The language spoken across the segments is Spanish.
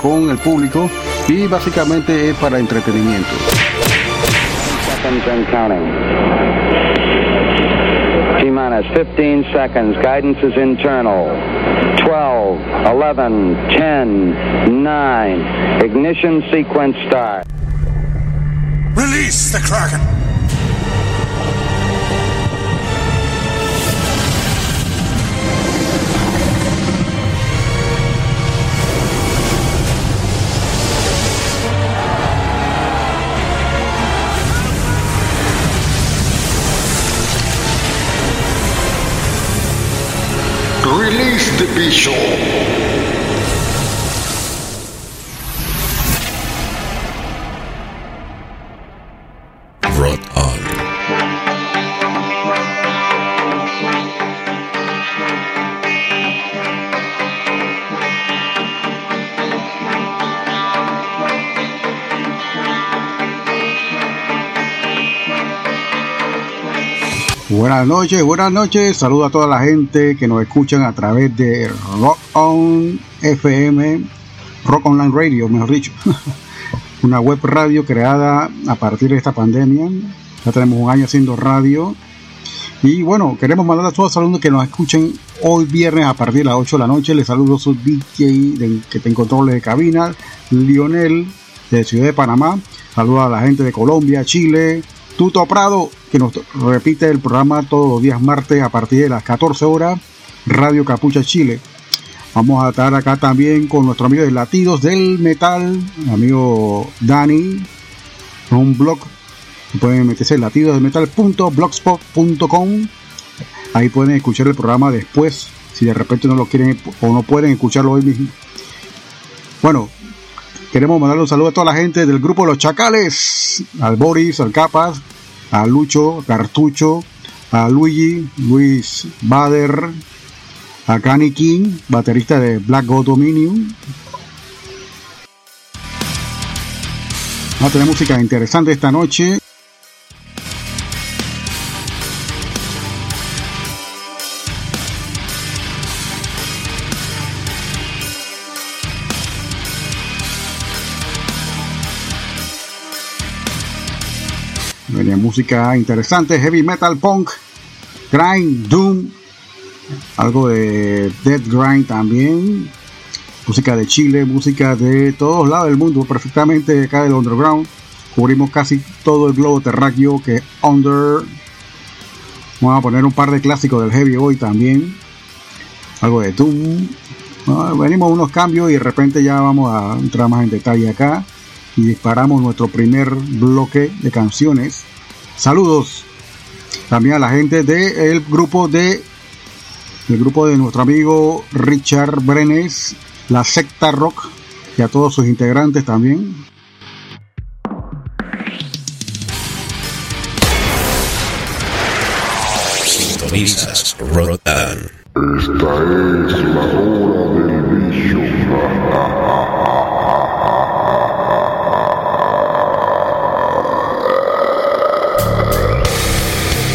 con el público y básicamente es para entretenimiento. T-minus 15 seconds. Guidance is internal. 12, 11, 10, 9. Ignition sequence start. Release the Kraken! Release the Bishop. Buenas noches, buenas noches. Saludo a toda la gente que nos escuchan a través de Rock On FM, Rock Online Radio, mejor dicho. Una web radio creada a partir de esta pandemia. Ya tenemos un año haciendo radio. Y bueno, queremos mandar a todos los alumnos que nos escuchen hoy viernes a partir de las 8 de la noche. Les saludo a su DJ de, que te controle de cabina, Lionel, de Ciudad de Panamá. Saludo a la gente de Colombia, Chile, Tuto Prado, que nos repite el programa todos los días martes a partir de las 14 horas, Radio Capucha Chile. Vamos a estar acá también con nuestro amigo de Latidos del Metal, mi amigo Dani, un blog. Pueden meterse en latidosdelmetal.blogspot.com. Ahí pueden escuchar el programa después, si de repente no lo quieren o no pueden escucharlo hoy mismo. Bueno, queremos mandarle un saludo a toda la gente del grupo Los Chacales, al Boris, al Capas, a Lucho, Cartucho, a Luigi, Luis Bader, a Kanye King, baterista de Black God Dominion. Vamos a tener música interesante esta noche. Música interesante, heavy metal, punk, grind, doom, algo de dead grind también, música de Chile, música de todos lados del mundo, perfectamente acá del underground. Cubrimos casi todo el globo terráqueo que under. Vamos a poner un par de clásicos del heavy hoy también, algo de doom. Bueno, venimos unos cambios y de repente ya vamos a entrar más en detalle acá y disparamos nuestro primer bloque de canciones. Saludos también a la gente del grupo de el grupo de nuestro amigo Richard Brenes, la secta rock y a todos sus integrantes también. Sintonizas Rot On. Esta es la hora del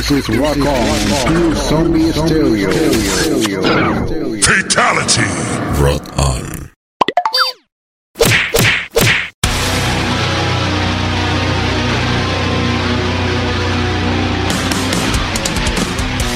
This is Rock On, Pure Zombie Stereo. Fatality! Rot On.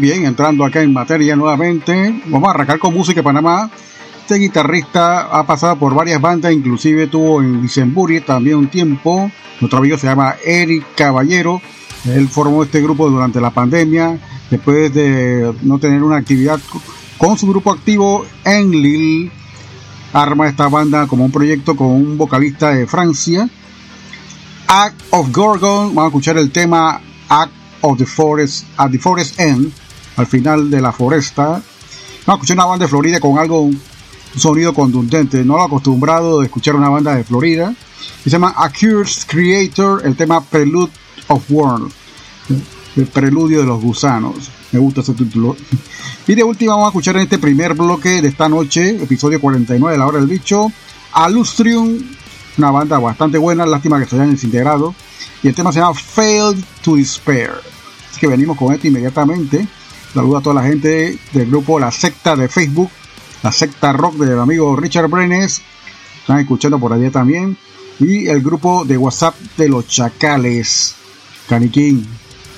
Bien, entrando acá en materia nuevamente, vamos a arrancar con música de Panamá. Este guitarrista ha pasado por varias bandas, inclusive tuvo en Licembury también un tiempo. Nuestro amigo se llama Eric Caballero. Él formó este grupo durante la pandemia, después de no tener una actividad con su grupo activo en Lille. Arma esta banda como un proyecto con un vocalista de Francia. Act of Gorgon, vamos a escuchar el tema Act of the Forest, at the Forest End, al final de la foresta. Vamos a escuchar una banda de Florida con algo, un sonido contundente, no lo acostumbrado de escuchar una banda de Florida. Se llama Accused Creator, el tema Prelude of Worm, el preludio de los gusanos. Me gusta ese título. Y de última vamos a escuchar en este primer bloque de esta noche, episodio 49 de La Hora del Bicho, Alustrium, una banda bastante buena, lástima que se hayan desintegrado. Y el tema se llama Failed to Despair. Así que venimos con esto inmediatamente. Saludo a toda la gente del grupo La Secta de Facebook, la secta rock del amigo Richard Brenes. Están escuchando por allá también. Y el grupo de WhatsApp de los Chacales. Caniquín.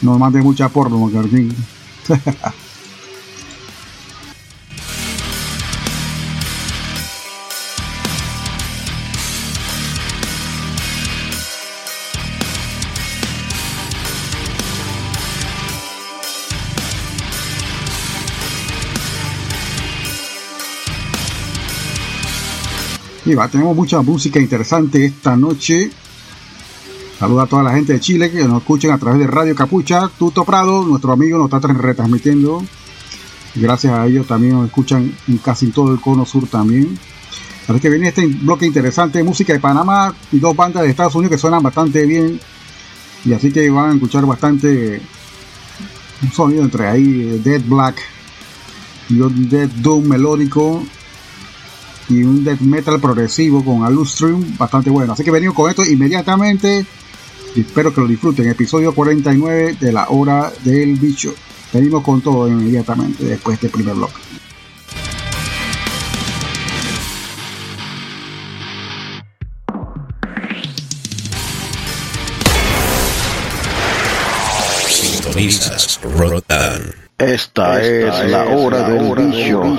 No mande mucha porno, Caniquín. Tenemos mucha música interesante esta noche. Saluda a toda la gente de Chile que nos escuchan a través de Radio Capucha. Tuto Prado, nuestro amigo, nos está retransmitiendo. Gracias a ellos también nos escuchan en casi todo el cono sur también. Así que viene este bloque interesante, música de Panamá y dos bandas de Estados Unidos que suenan bastante bien. Y así que van a escuchar bastante un sonido entre ahí, Dead Black y un Dead Doom melódico y un death metal progresivo con Alustrium bastante bueno. Así que venimos con esto inmediatamente. Y espero que lo disfruten. Episodio 49 de la hora del bicho. Venimos con todo inmediatamente después de este primer bloque. Sintonizas Esta, es, la hora del bicho. rock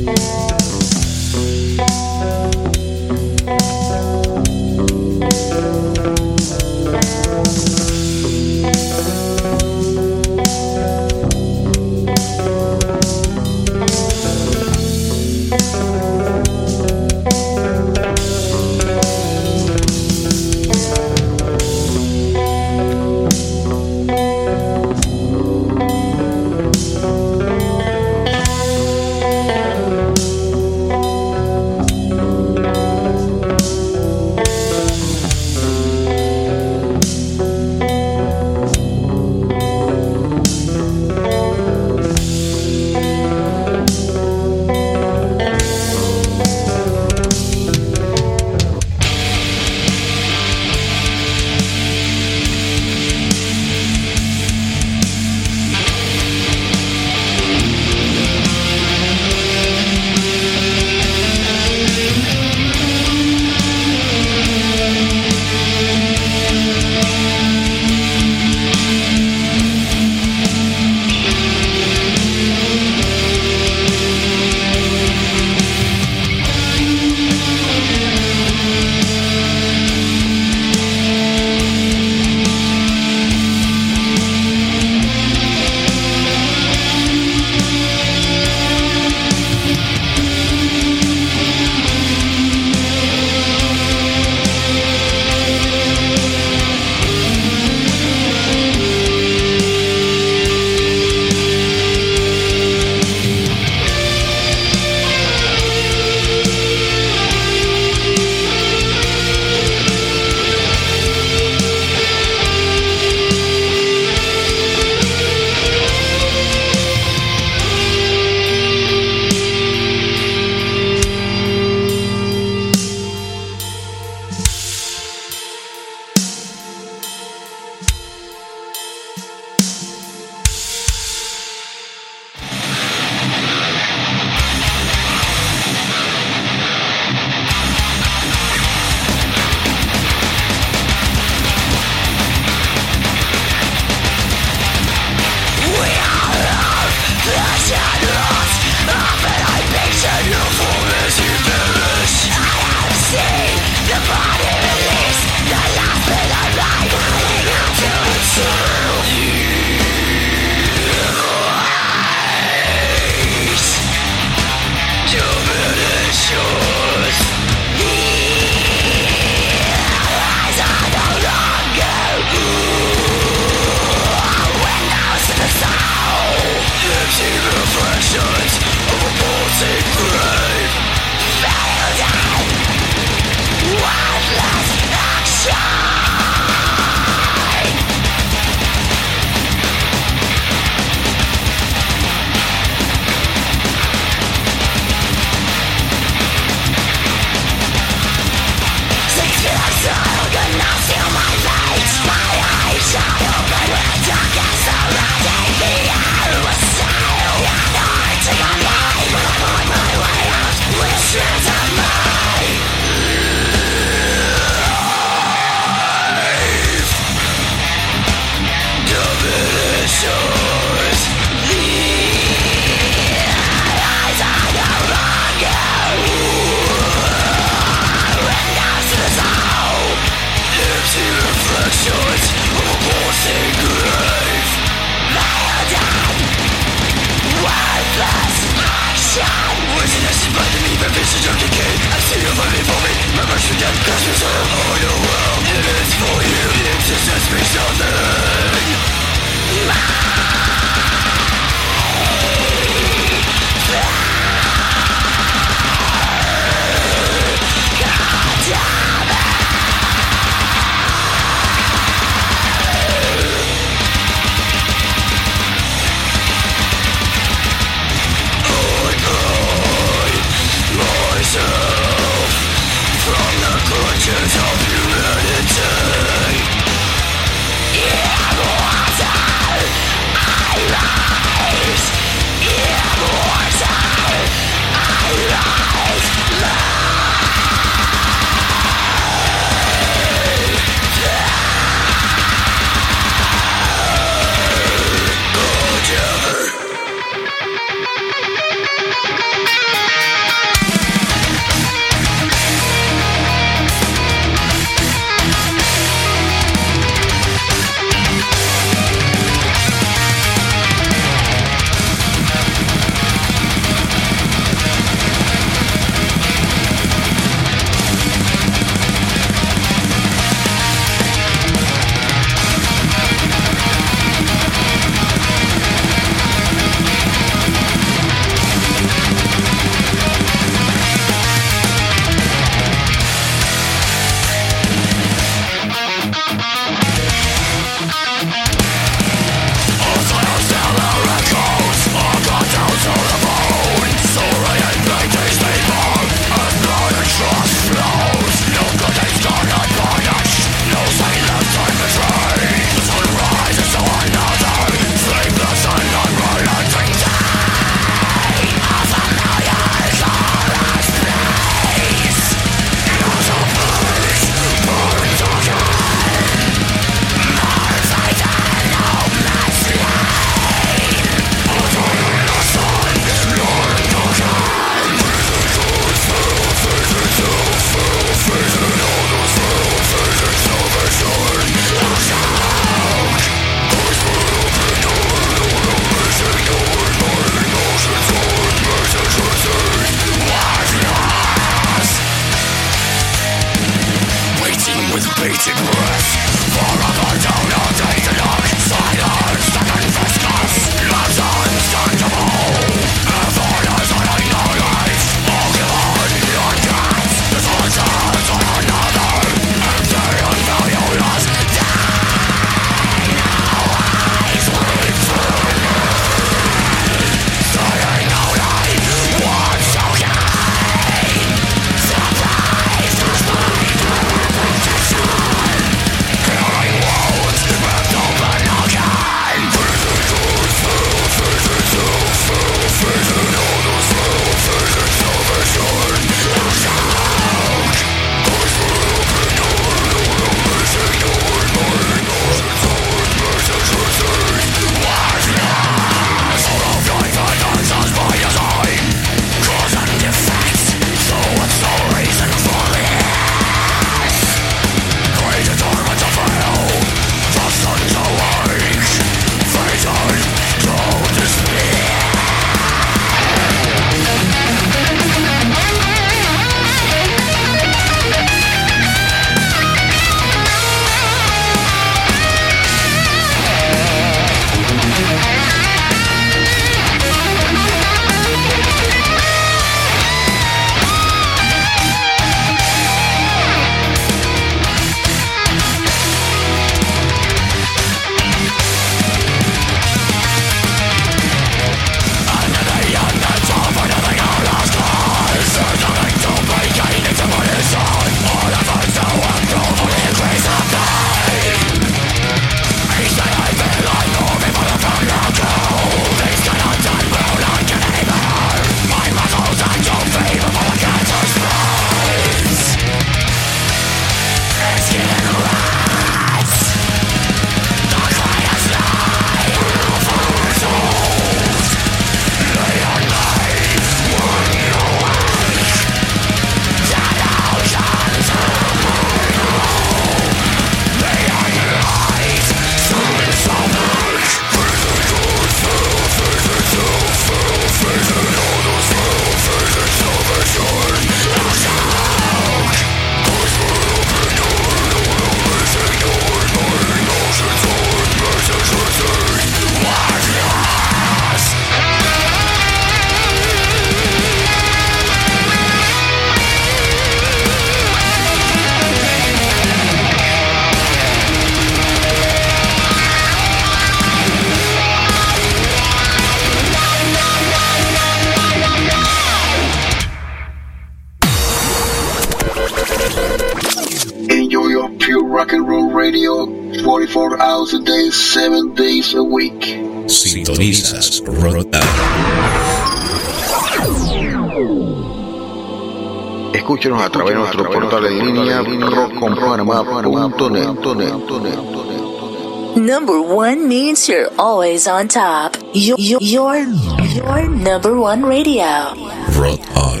nuestro portal en línea rockconpanamá.net. Number one means you're always on top. Your, your, your, your number one radio. Rot on.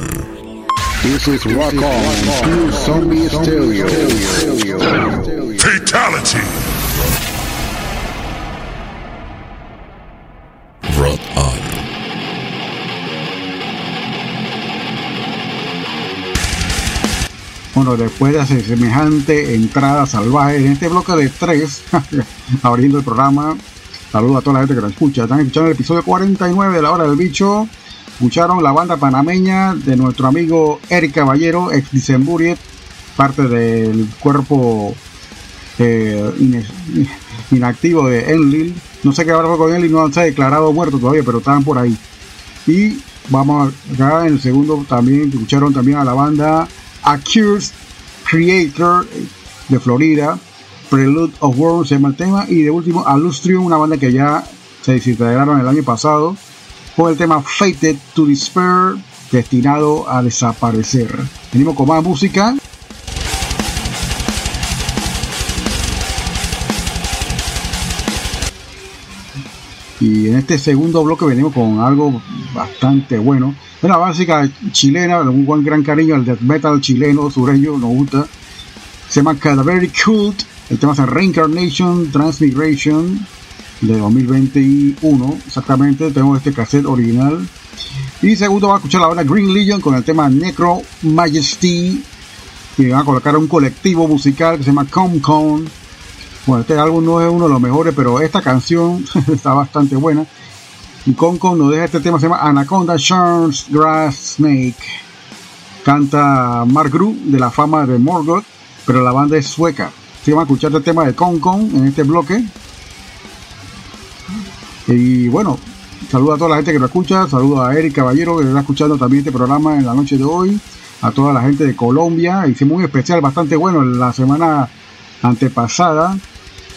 This is Rock On, Pure Zombie Stereo. Fatality. Bueno, después de semejante entrada salvaje en este bloque de tres, abriendo el programa, saludo a toda la gente que lo escucha. Están escuchando el episodio 49 de La Hora del Bicho. Escucharon la banda panameña de nuestro amigo Eric Caballero, ex Dicemburiet, parte del cuerpo eh, inactivo de Enlil. No sé qué habrá con Enlil, no se ha declarado muerto todavía, pero estaban por ahí. Y vamos acá en el segundo también, escucharon también a la banda Accused Creator de Florida, Prelude of Worms se llama el tema, y de último Alustrium, una banda que ya se desintegraron el año pasado, con el tema Fated to Despair, destinado a desaparecer. Venimos con más música. Y en este segundo bloque venimos con algo bastante bueno. Una básica chilena, un buen gran cariño al death metal chileno, sureño, nos gusta. Se llama Cadaveric Cult. El tema es Reincarnation Transmigration de 2021. Exactamente, tengo este cassette original. Y segundo va a escuchar la banda Green Legion con el tema Necro Majesty. Y van a colocar un colectivo musical que se llama Comcon. Bueno, este álbum no es uno de los mejores, pero esta canción está bastante buena. Y Concon nos deja este tema, se llama Anaconda Sharns Grass Snake. Canta Mark Gru de la fama de Morgoth, pero la banda es sueca. Así que vamos a escuchar el tema de Concon en este bloque. Y bueno, saludo a toda la gente que lo escucha, saludo a Eric Caballero que está escuchando también este programa en la noche de hoy, a toda la gente de Colombia, hicimos un especial bastante bueno en la semana antepasada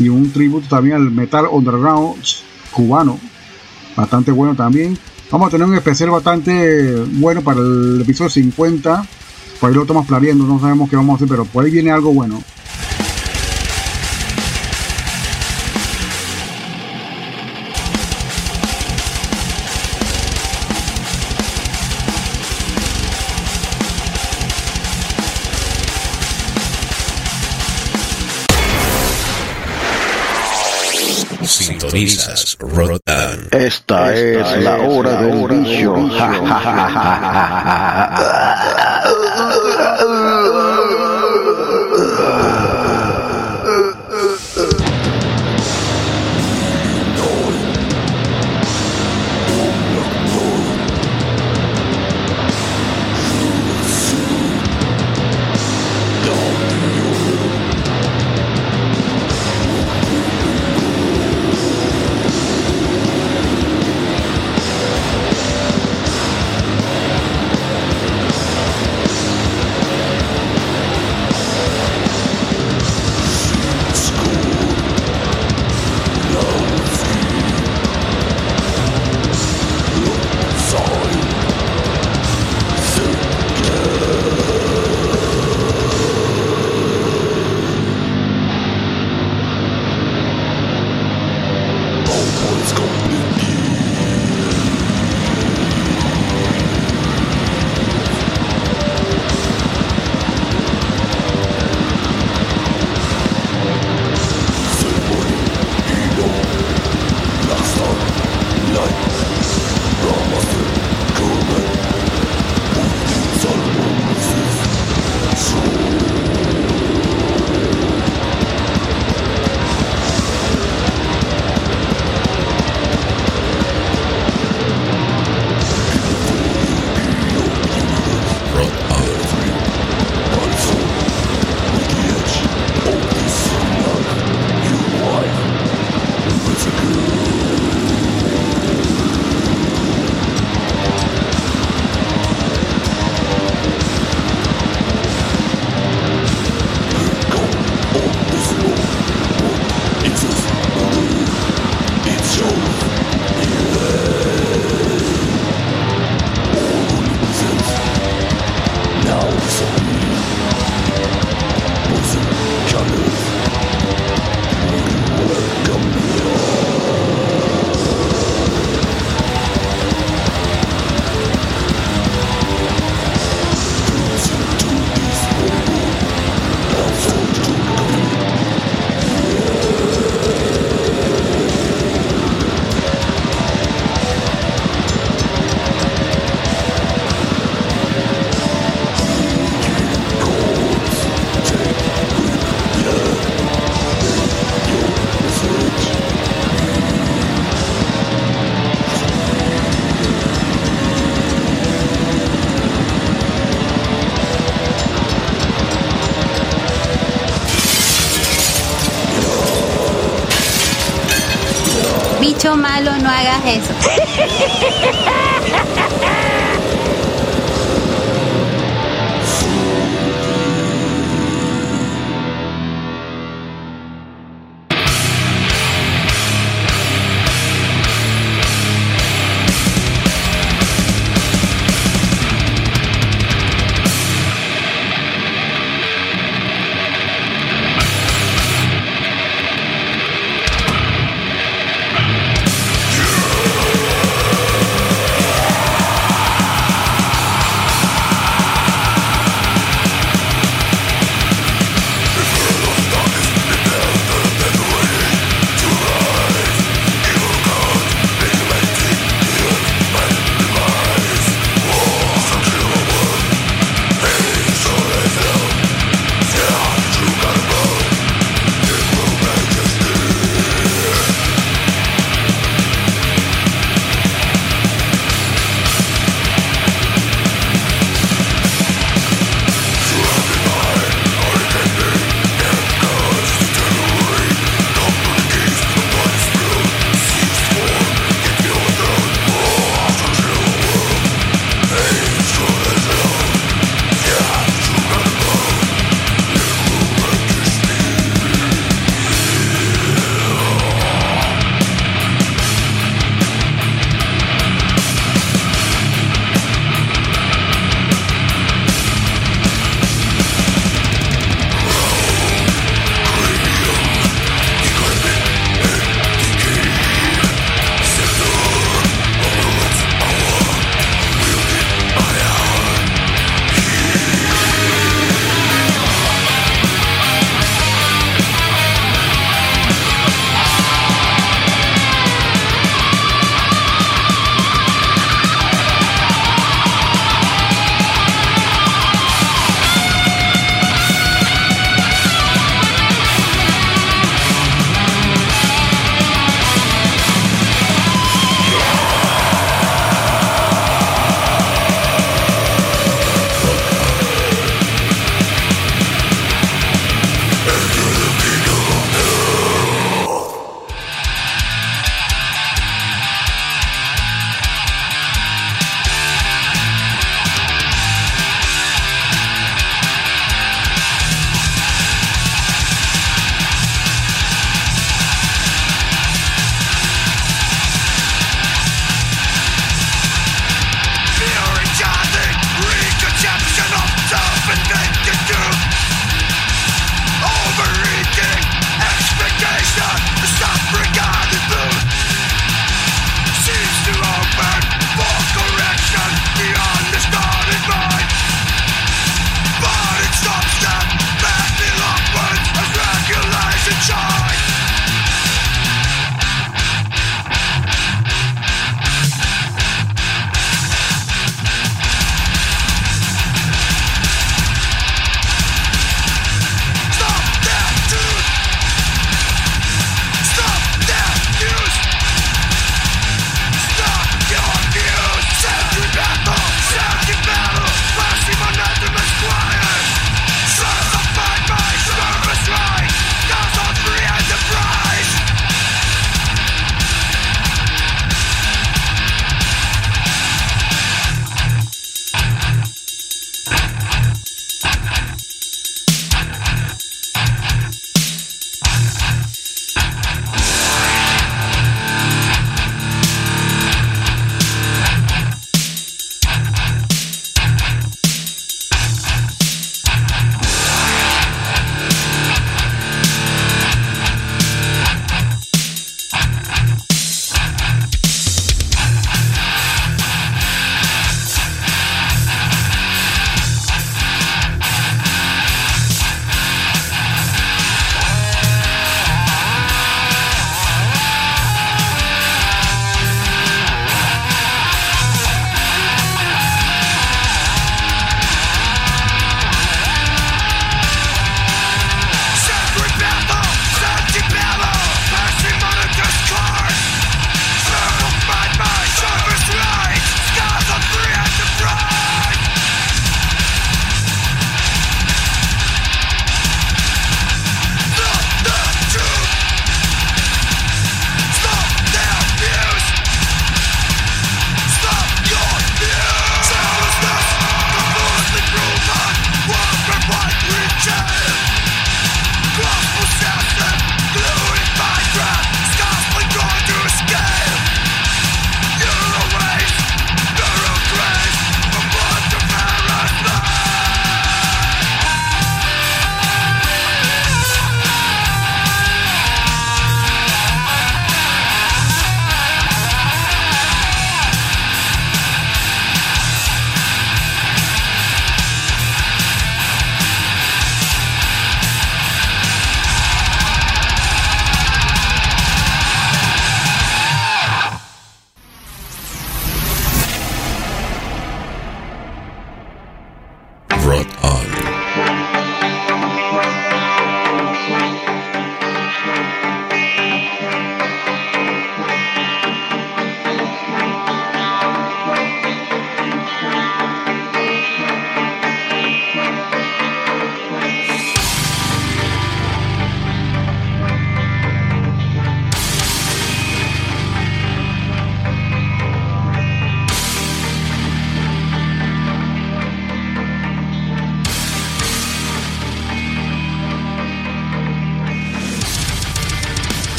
y un tributo también al metal underground cubano, bastante bueno también. Vamos a tener un especial bastante bueno para el episodio 50, por ahí lo estamos planeando, no sabemos qué vamos a hacer, pero por ahí viene algo bueno. Sintonizas Rotan. Esta, es, la hora del bicho. bicho malo, no hagas eso.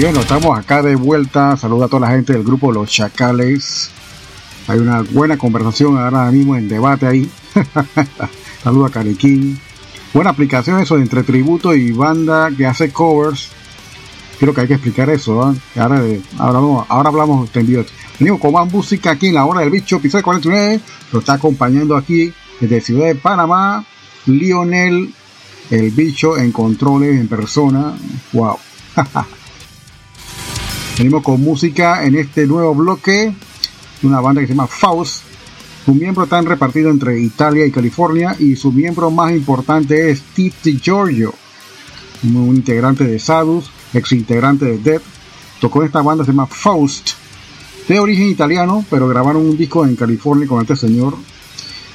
Bien, estamos acá de vuelta. Saluda a toda la gente del grupo Los Chacales. Hay una buena conversación ahora mismo en debate ahí. Saluda a Cariquín. Buena aplicación eso entre tributo y banda que hace covers. Creo que hay que explicar eso. ¿ah? Ahora, ahora, hablamos, ahora hablamos tendido. Venimos con más música aquí en la hora del bicho, episodio 49. Lo está acompañando aquí desde Ciudad de Panamá. Lionel, el bicho en controles en persona. Wow. Venimos con música en este nuevo bloque. Una banda que se llama Faust. Su miembro está repartido entre Italia y California y su miembro más importante es Steve DiGiorgio, un integrante de Sadus, ex integrante de Dead. Tocó esta banda se llama Faust, de origen italiano, pero grabaron un disco en California con este señor.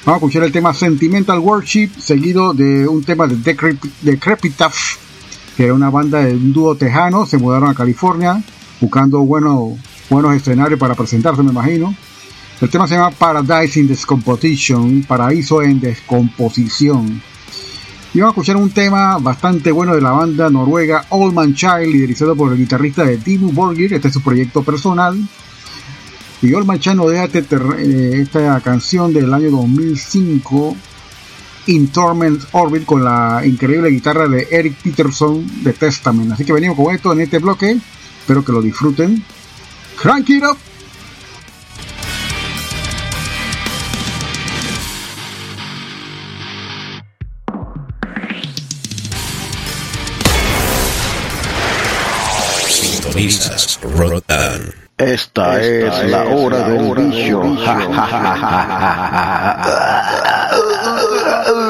Vamos a escuchar el tema Sentimental Worship, seguido de un tema de Decrepitaf, que era una banda de un dúo tejano, se mudaron a California buscando buenos, buenos escenarios para presentarse, me imagino. El tema se llama Paradise in Descomposition, Paraíso en Descomposición. Y vamos a escuchar un tema bastante bueno de la banda noruega Old Man Child, liderizado por el guitarrista de Dimmu Borgir. Este es su proyecto personal. Y Old Man Child nos deja este eh, esta canción del año 2005, In Torment Orbit, con la increíble guitarra de Eric Peterson de Testament. Así que venimos con esto en este bloque. Espero que lo disfruten. Crank it up! Sintonizas Rotan. Esta, Esta es, la hora del bicho. Expiation camps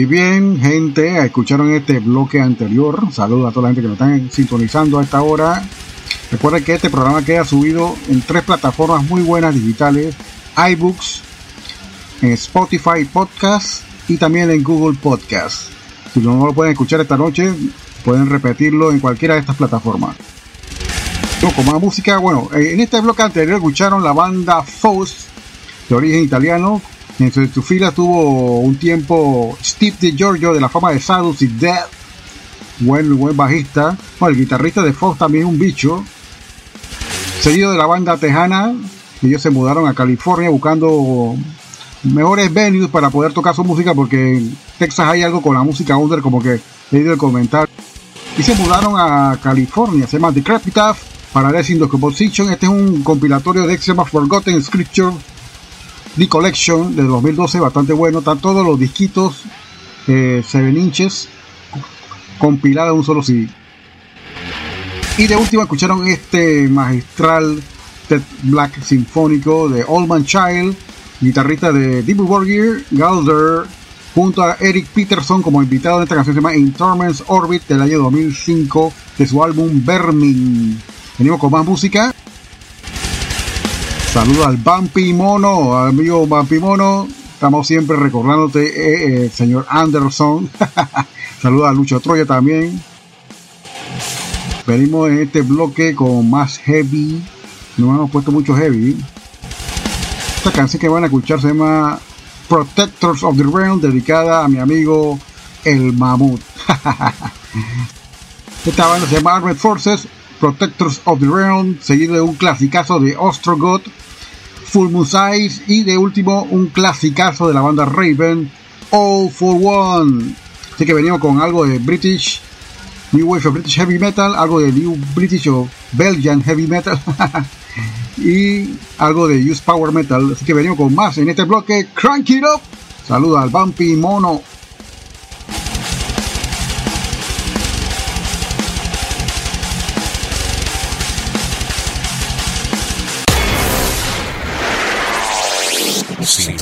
Y bien, gente, escucharon este bloque anterior. Saludos a toda la gente que nos están sintonizando a esta hora. Recuerden que este programa queda subido en tres plataformas muy buenas digitales: iBooks, en Spotify Podcast y también en Google Podcast. Si no lo pueden escuchar esta noche, pueden repetirlo en cualquiera de estas plataformas. No, como más música, bueno, en este bloque anterior escucharon la banda Faust, de origen italiano. En su, su fila tuvo un tiempo Steve DiGiorgio de la fama de Saddles y Death, buen, buen bajista. Bueno, el guitarrista de Faust también es un bicho. Seguido de la banda tejana, ellos se mudaron a California buscando mejores venues para poder tocar su música porque en Texas hay algo con la música under como que he leído el comentario y se mudaron a California se llama Decrepit para Lessing the Composition este es un compilatorio de llama Forgotten Scripture The Collection de 2012 bastante bueno están todos los disquitos eh, 7 inches compilados en un solo CD y de último escucharon este magistral Ted Black sinfónico de Old Man Child guitarrista de Deep Borgir, Galder, junto a Eric Peterson como invitado en esta canción se llama In Torments Orbit del año 2005 de su álbum Vermin. Venimos con más música. Saludos al Bumpy Mono, amigo Bumpy Mono. Estamos siempre recordándote, eh, eh, señor Anderson. Saludos a Lucho Troya también. Venimos en este bloque con más heavy. No hemos puesto mucho heavy. Esta canción que van a escuchar se llama Protectors of the Realm, dedicada a mi amigo el Mamut. Esta banda se llama Armed Forces, Protectors of the Realm, seguido de un clasicazo de Ostrogoth, Full Moon Size y de último un clasicazo de la banda Raven, All for One. Así que venimos con algo de British, New Wave of British Heavy Metal, algo de New British o Belgian Heavy Metal. y algo de Use Power Metal. Así que venimos con más en este bloque. Crank it up. Saluda al Bumpy Mono.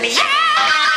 me. Yeah!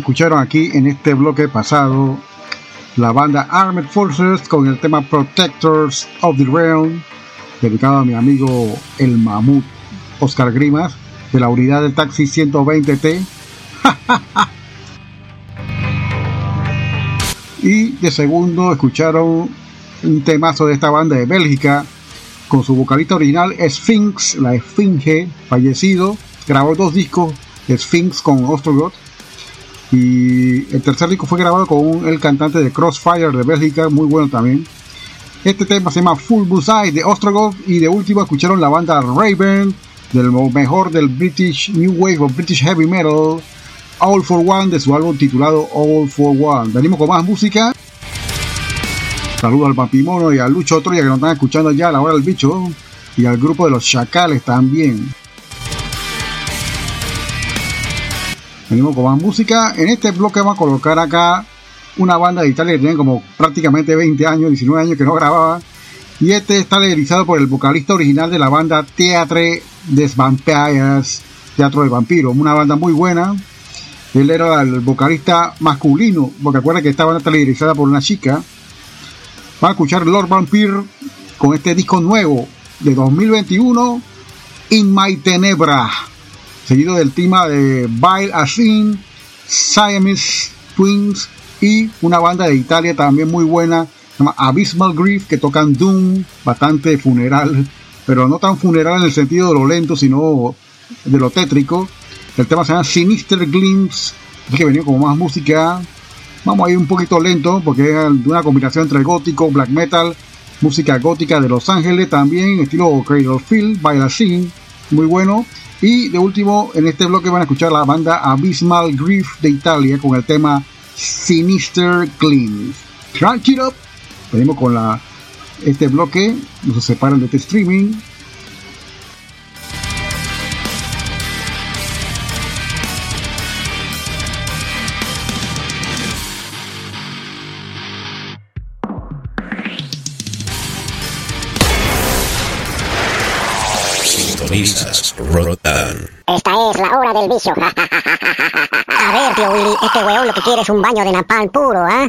Escucharon aquí en este bloque pasado la banda Armed Forces con el tema Protectors of the Realm, dedicado a mi amigo el mamut Oscar Grimas, de la unidad del taxi 120T. y de segundo escucharon un temazo de esta banda de Bélgica con su vocalista original Sphinx, la Esfinge, fallecido. Grabó dos discos, Sphinx con Ostrogoth y el tercer disco fue grabado con el cantante de Crossfire de Bélgica, muy bueno también. Este tema se llama Full Bullseye de Ostrogoth y de último escucharon la banda Raven del mejor del British New Wave o British Heavy Metal All for One de su álbum titulado All for One. Venimos con más música. Saludos al Papimono y a Lucho Troya que nos están escuchando ya a la hora del bicho y al grupo de los Chacales también. Venimos con más música. En este bloque vamos a colocar acá una banda de Italia que tiene como prácticamente 20 años, 19 años que no grababa. Y este está liderizado por el vocalista original de la banda Teatre des Vampires, Teatro de Vampiros, una banda muy buena. Él era el vocalista masculino, porque acuerda que esta banda está liderizada por una chica. Va a escuchar Lord Vampire con este disco nuevo de 2021, In My Tenebra, seguido del tema de Bile Asin, Siamese Twins y una banda de Italia también muy buena, se llama Abysmal Grief, que tocan Doom, bastante funeral, pero no tan funeral en el sentido de lo lento, sino de lo tétrico. El tema se llama Sinister Glimpse, que venía como más música. Vamos a ir un poquito lento porque es una combinación entre gótico, black metal, música gótica de Los Ángeles también, estilo Cradle Field, Scene, muy bueno. Y de último, en este bloque van a escuchar la banda Abysmal Grief de Italia con el tema Sinister Clean. Crank it up. Venimos con la, este bloque, nos separan de este streaming. Esta es la hora del vicio. A ver, tío Willy, este weón lo que quiere es un baño de napalm puro, ¿ah?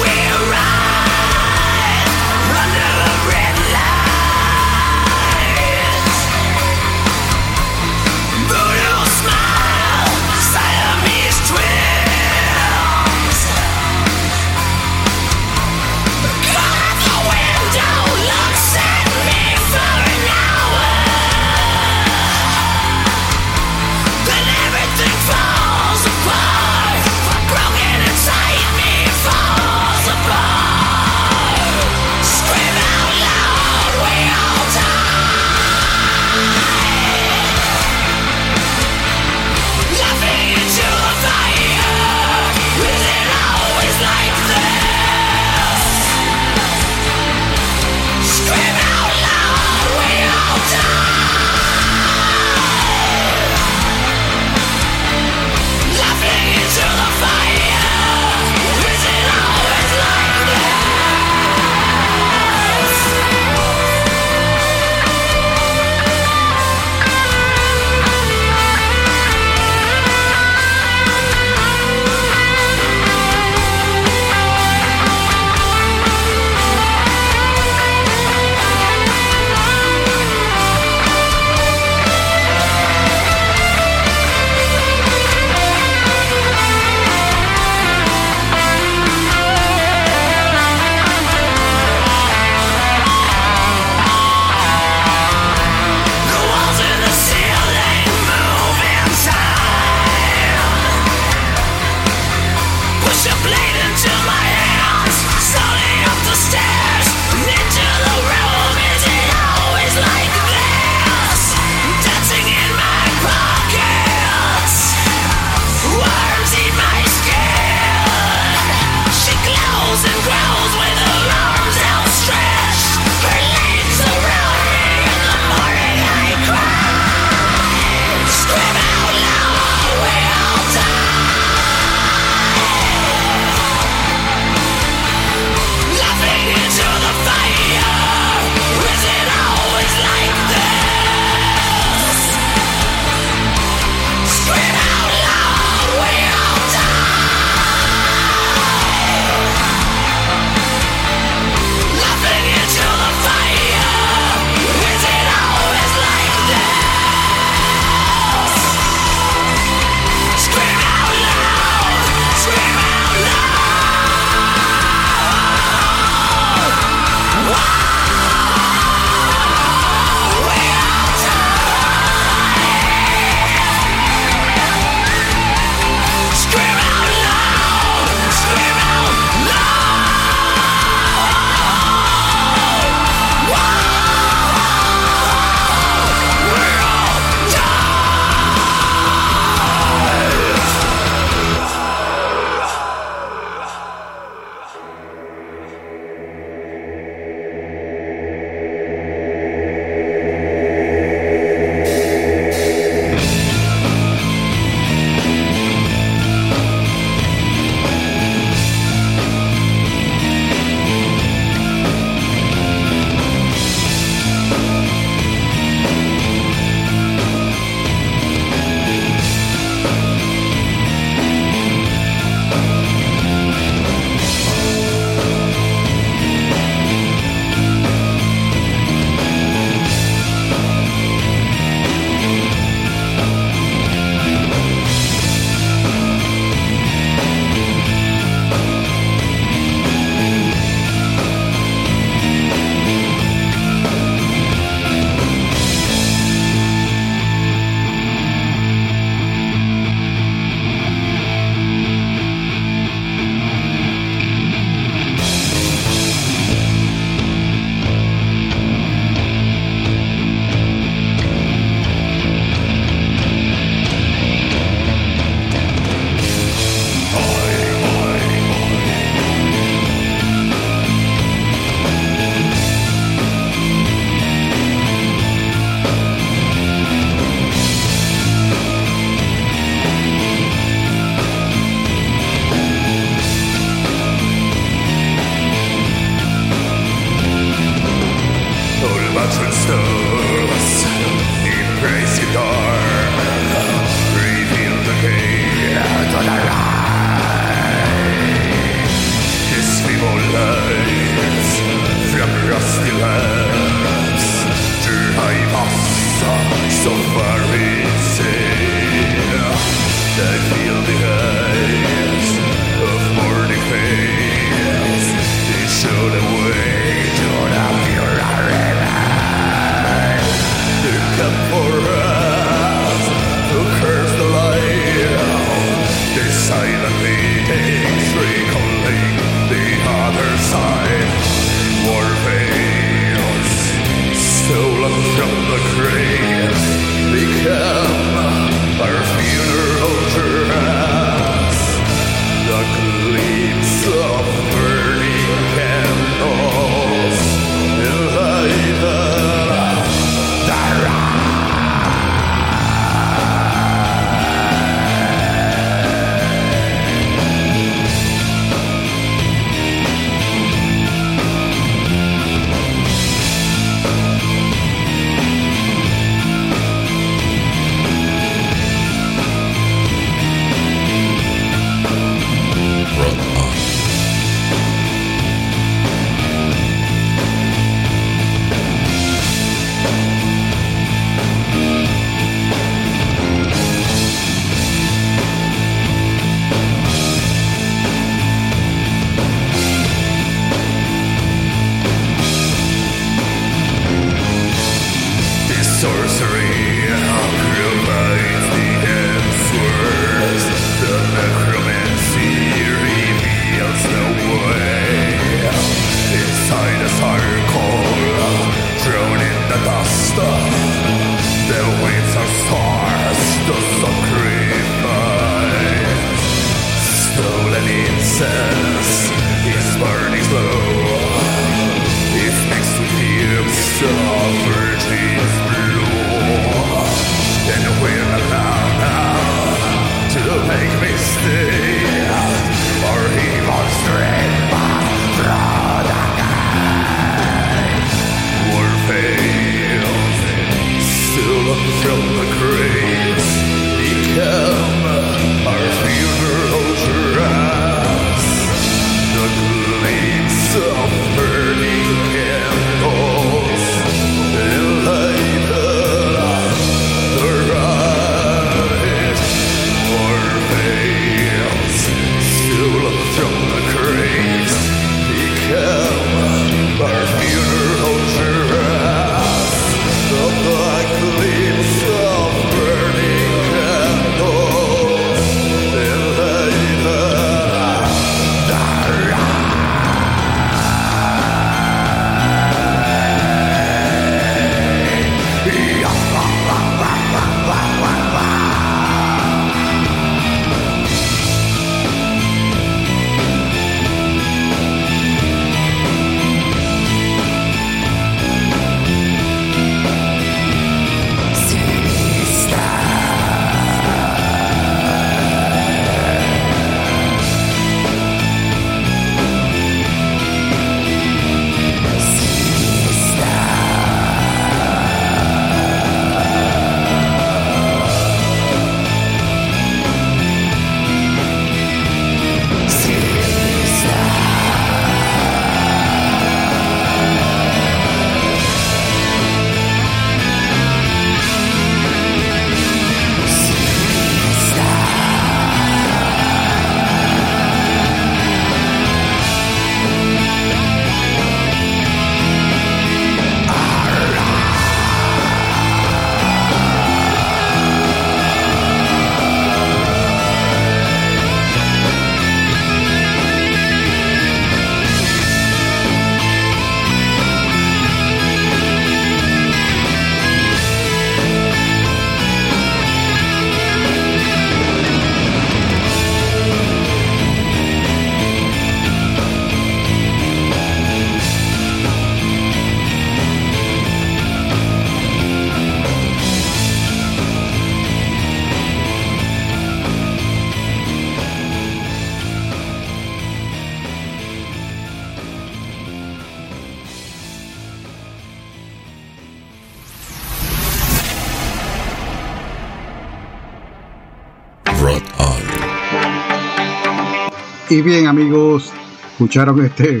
Y bien amigos, escucharon este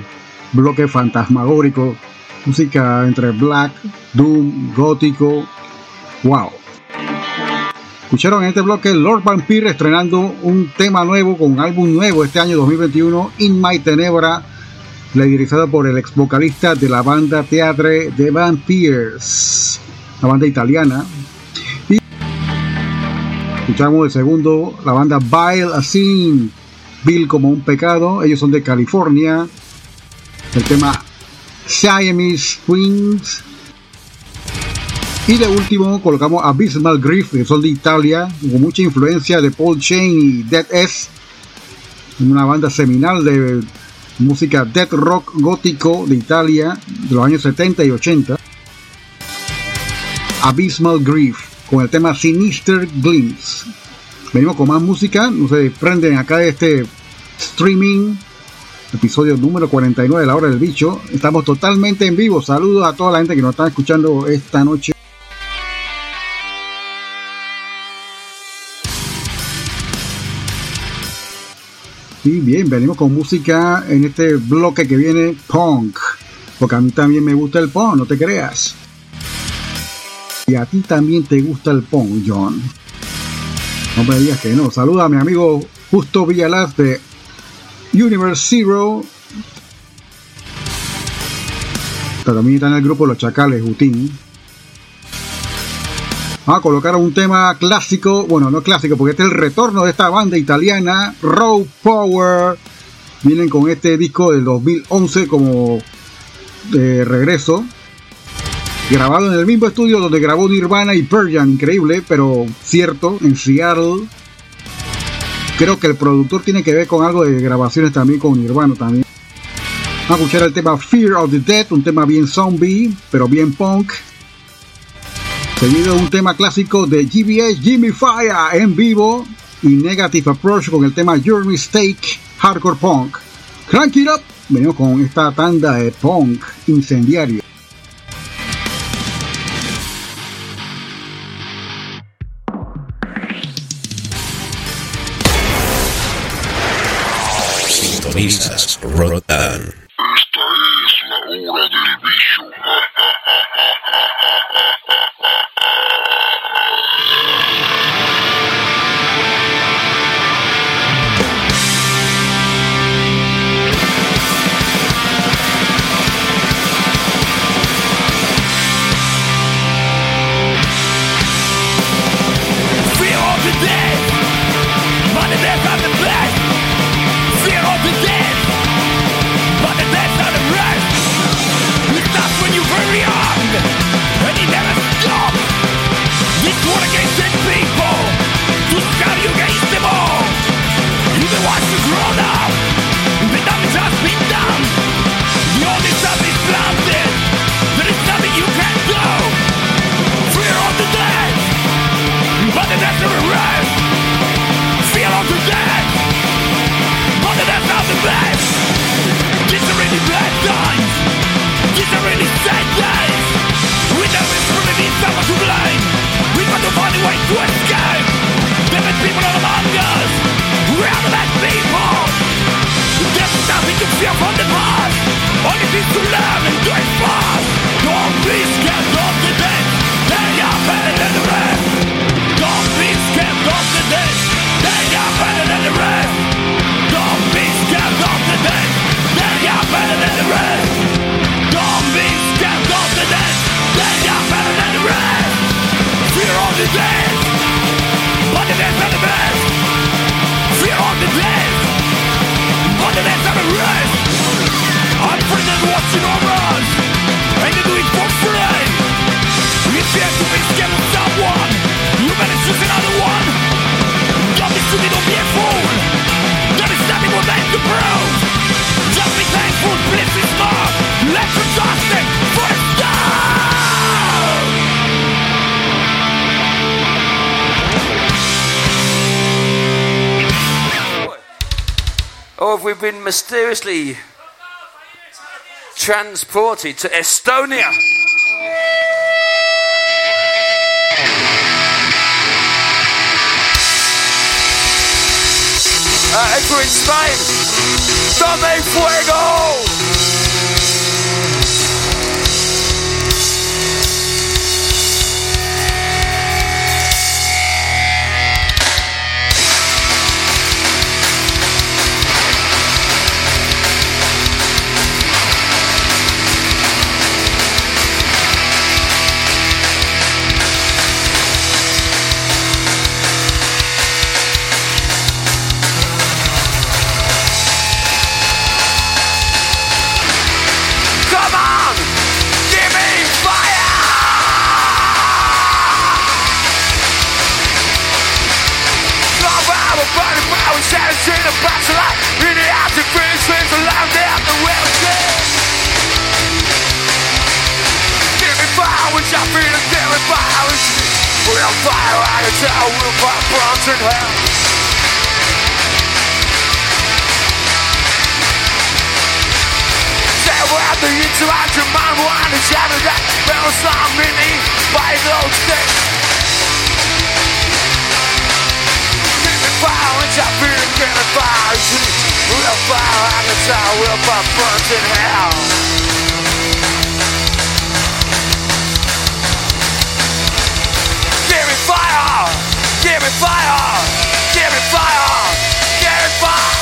bloque fantasmagórico, música entre black, doom, gótico, wow. Escucharon en este bloque Lord Vampire estrenando un tema nuevo con un álbum nuevo este año 2021, In My Tenebra, liderizado por el ex vocalista de la banda Teatre de Vampires, la banda italiana. Y escuchamos el segundo, la banda Vile Asin, Bill como un pecado, ellos son de California. El tema Siamese Queens. Y de último colocamos Abysmal Grief, que son de Italia, con mucha influencia de Paul Chain y Dead S, una banda seminal de música death rock gótico de Italia de los años 70 y 80. Abysmal Grief, con el tema Sinister Glimpse. Venimos con más música, no se prenden acá de este streaming, episodio número 49 de la hora del bicho. Estamos totalmente en vivo. Saludos a toda la gente que nos está escuchando esta noche. Y bien, venimos con música en este bloque que viene punk. Porque a mí también me gusta el punk, no te creas. Y a ti también te gusta el punk, John. No me digas que no. Saluda a mi amigo Justo Villalaz de Universe Zero. También está en el grupo Los Chacales, Jutín. Vamos a colocar un tema clásico, bueno, no clásico, porque este es el retorno de esta banda italiana, Raw Power. Vienen con este disco del 2011 como de regreso. Grabado en el mismo estudio donde grabó Nirvana y Pearl increíble, pero cierto, en Seattle. Creo que el productor tiene que ver con algo de grabaciones también con Nirvana también. Vamos a escuchar el tema Fear of the Dead, un tema bien zombie, pero bien punk. Seguido un tema clásico de GBH Jimmy Fire en vivo y Negative Approach con el tema Your Mistake Hardcore Punk. Crank it up. Venimos con esta tanda de punk incendiario. Sintonizas Rotan. Esta es la hora del bicho. people are the people. There's nothing to fear from the past. Only things to learn of the. They are better than the rest. Of the. They are better than the rest. Of the. They are better than the rest. Of the. They are better than the rest. The. But the death of the best. Fear of the dead. But the death of the rest. I'm frightened watching over us. And it for free. If you have to be scared of someone, you another one. A fool. Is. Just be thankful, is. Let's have we been mysteriously transported to Estonia? Uh, if we're Spain, Dame Fuego! Eastern round. Whether you try to mind one and shatter that. There was some by those things Feeling fire I feel feeling fire. Real fire and it's real fire burns in hell. Give me fire! Give me fire! Give me fire!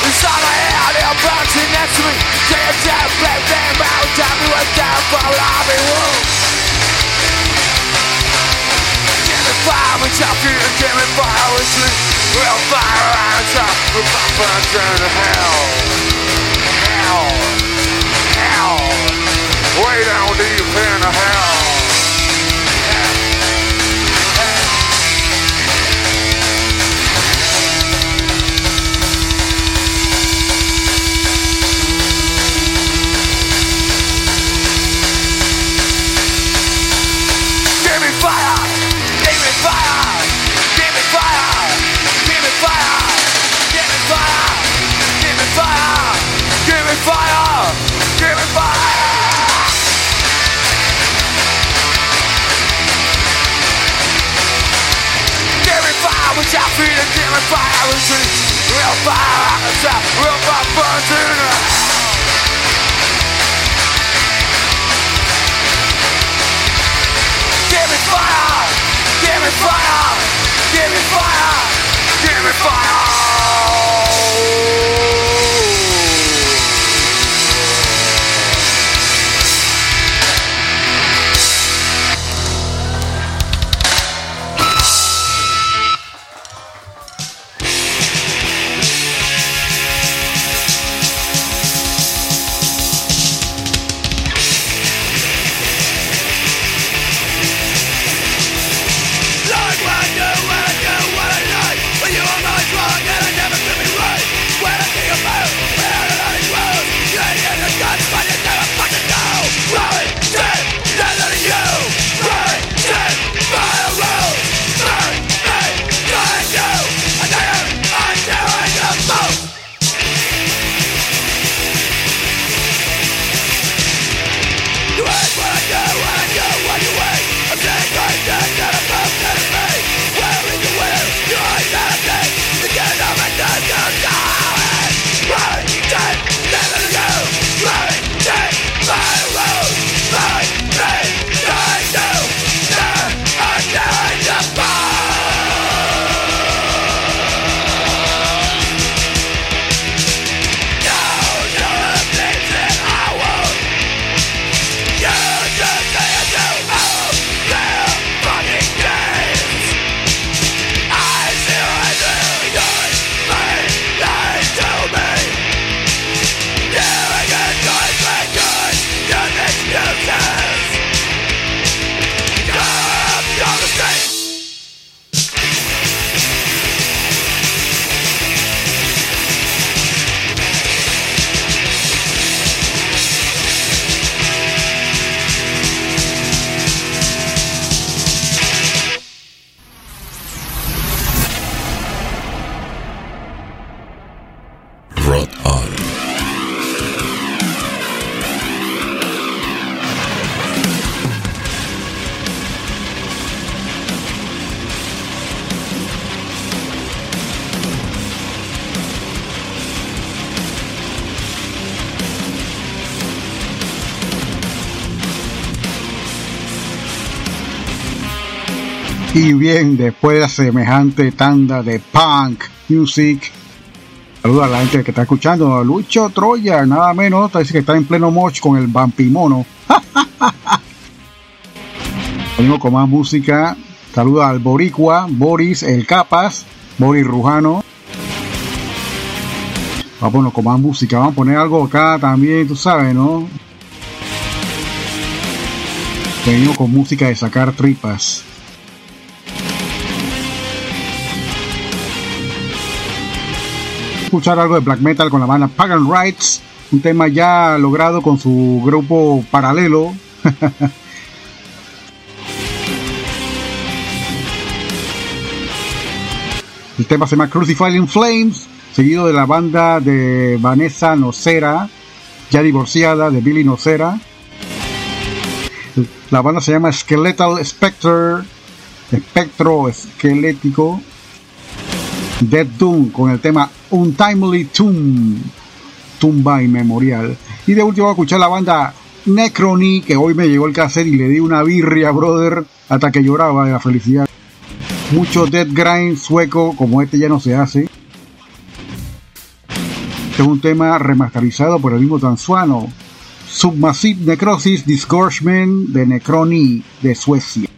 Inside my head, they're next to me. They're dead, black, damn, out, time we were. Give me fire, we talk to you, give We'll fire out of we're popping down to hell. Hell. Way down deep in the hell. Give me fire! Give me fire! Give me fire! Give me fire! Give me fire! Give me fire! Give me fire! And give me fire with. Real fire on the top, real fire burns in the Give me fire! Give me fire! Give me fire! Give me fire! Bien, después de semejante tanda de punk music, saluda a la gente que está escuchando. Lucho Troya, nada menos, dice que está en pleno moch con el vampimono. Venimos con más música. Saluda al Boricua, Boris El Capas, Boris Rujano. Vámonos con más música. Vamos a poner algo acá también, tú sabes, ¿no? Venimos con música de sacar tripas. Escuchar algo de black metal con la banda Pagan Rights un tema ya logrado con su grupo paralelo. El tema se llama Crucified in Flames, seguido de la banda de Vanessa Nocera, ya divorciada de Billy Nocera. La banda se llama Skeletal Spectre, espectro esquelético. Dead Doom con el tema Untimely Tomb, tumba inmemorial. Y de último a escuchar la banda Necrony, que hoy me llegó el cassette y le di una birria, brother, hasta que lloraba de la felicidad. Mucho Dead Grind sueco, como este ya no se hace. Este es un tema remasterizado por el mismo tanzuano. Submassive Necrosis Disgorgement de Necrony de Suecia.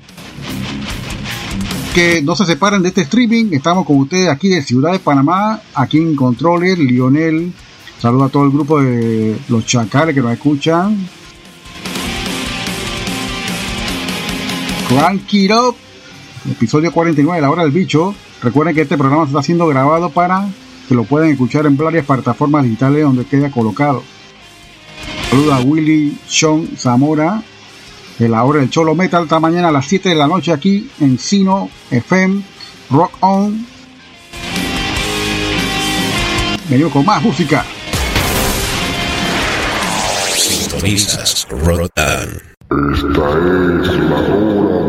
Que no se separen de este streaming. Estamos con ustedes aquí de Ciudad de Panamá, aquí en Controles, Lionel. Saludo a todo el grupo de los chacales que nos escuchan. Crank It Up, episodio 49, la hora del bicho. Recuerden que este programa está siendo grabado para que lo puedan escuchar en varias plataformas digitales donde queda colocado. Saludos a Willy Sean Zamora de la hora del Cholo Metal esta mañana a las 7 de la noche aquí en Sino FM Rock On. Venimos con más música. Sintonizas Rotan. Esta es la hora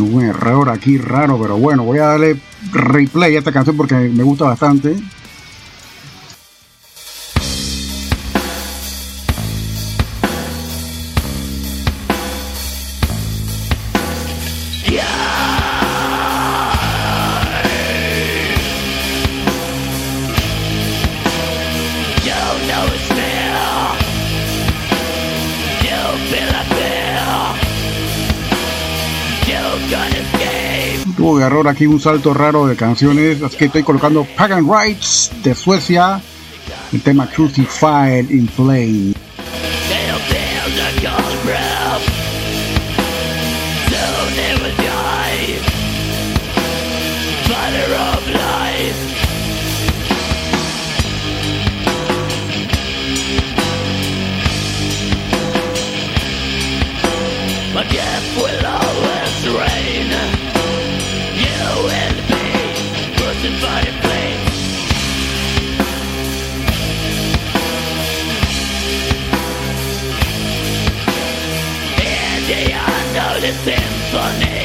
un error aquí raro, pero bueno, voy a darle replay a esta canción porque me gusta bastante. aquí un salto raro de canciones. Así que estoy colocando Pagan Rights de Suecia. El tema Crucified in Flame. Holy Symphony.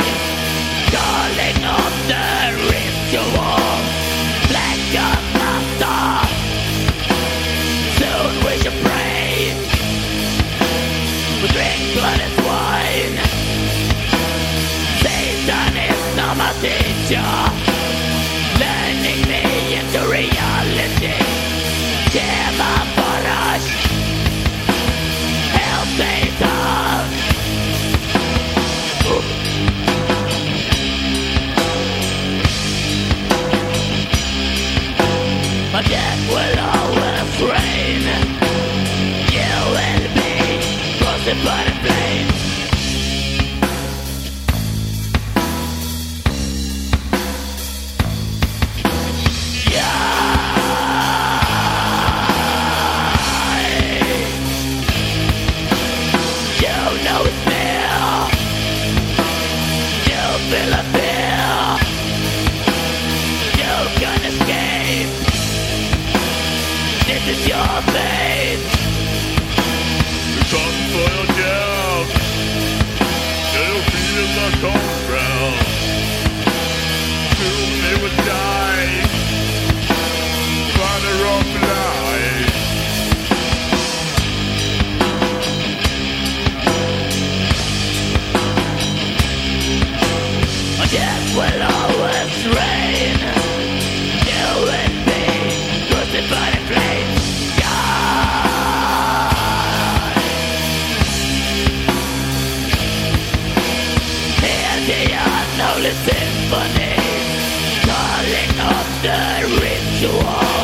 the ritual.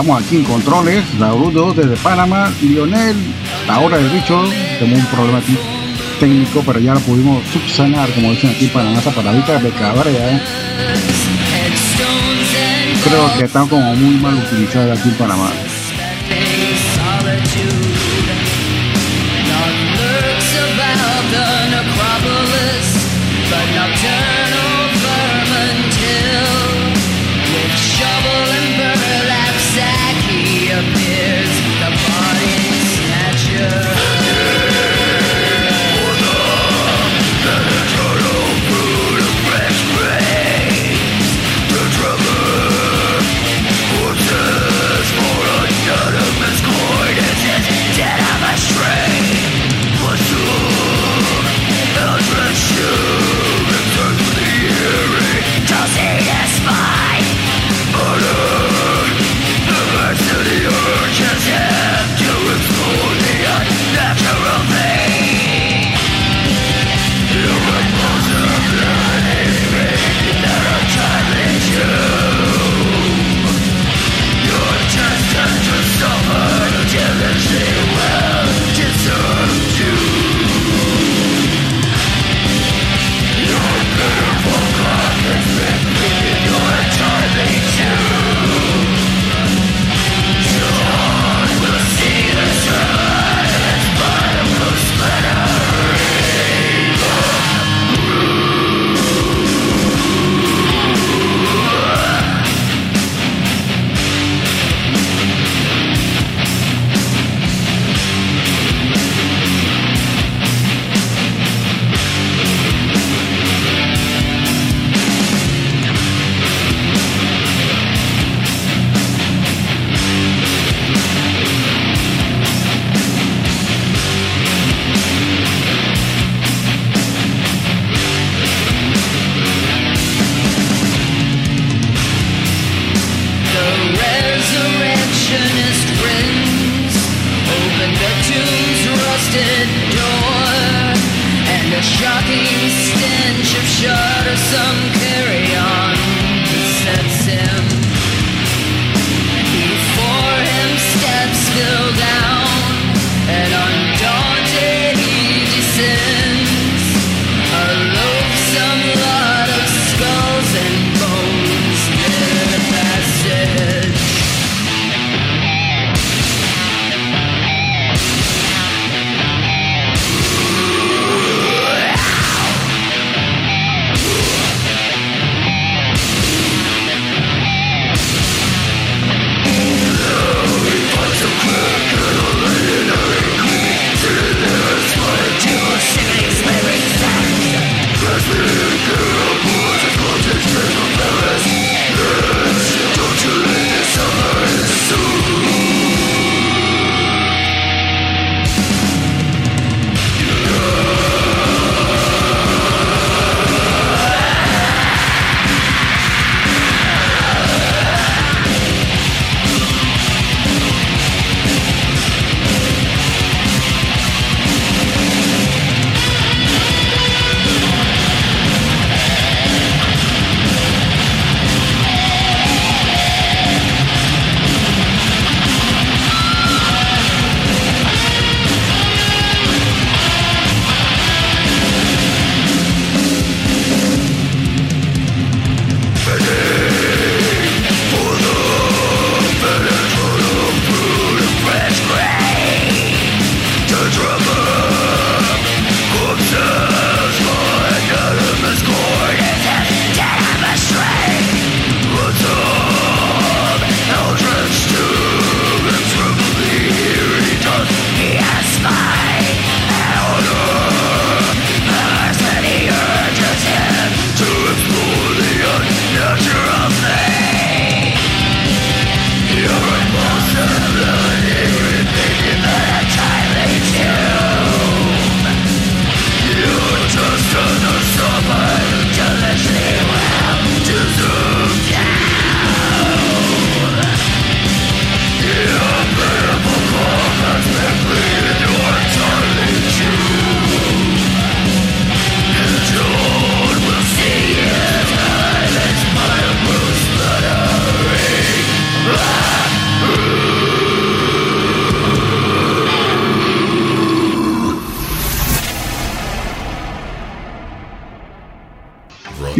Estamos aquí en controles, Laurudo desde Panamá, Lionel, la hora del bicho, tenemos un problema aquí técnico, pero ya lo pudimos subsanar, como dicen aquí Panamá, esa paradita de cabrera. ¿eh? Creo que está como muy mal utilizada aquí en Panamá.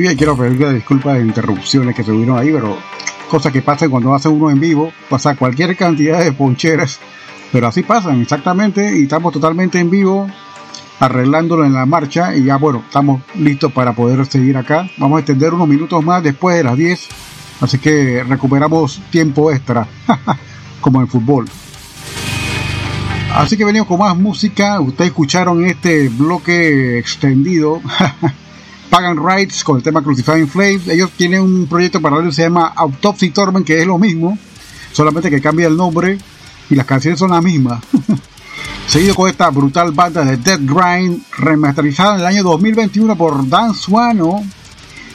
Quiero pedirle disculpas de interrupciones que se hubieron ahí, pero cosas que pasan cuando hace uno en vivo, pasa cualquier cantidad de poncheras, pero así pasan exactamente y estamos totalmente en vivo arreglándolo en la marcha y ya bueno, estamos listos para poder seguir acá. Vamos a extender unos minutos más después de las 10, así que recuperamos tiempo extra, como en fútbol. Así que venimos con más música. Ustedes escucharon este bloque extendido. Pagan Rights con el tema Crucifying Flames. Ellos tienen un proyecto paralelo que se llama Autopsy Torment, que es lo mismo, solamente que cambia el nombre y las canciones son las mismas. Seguido con esta brutal banda de Dead Grind, remasterizada en el año 2021 por Dan Suano,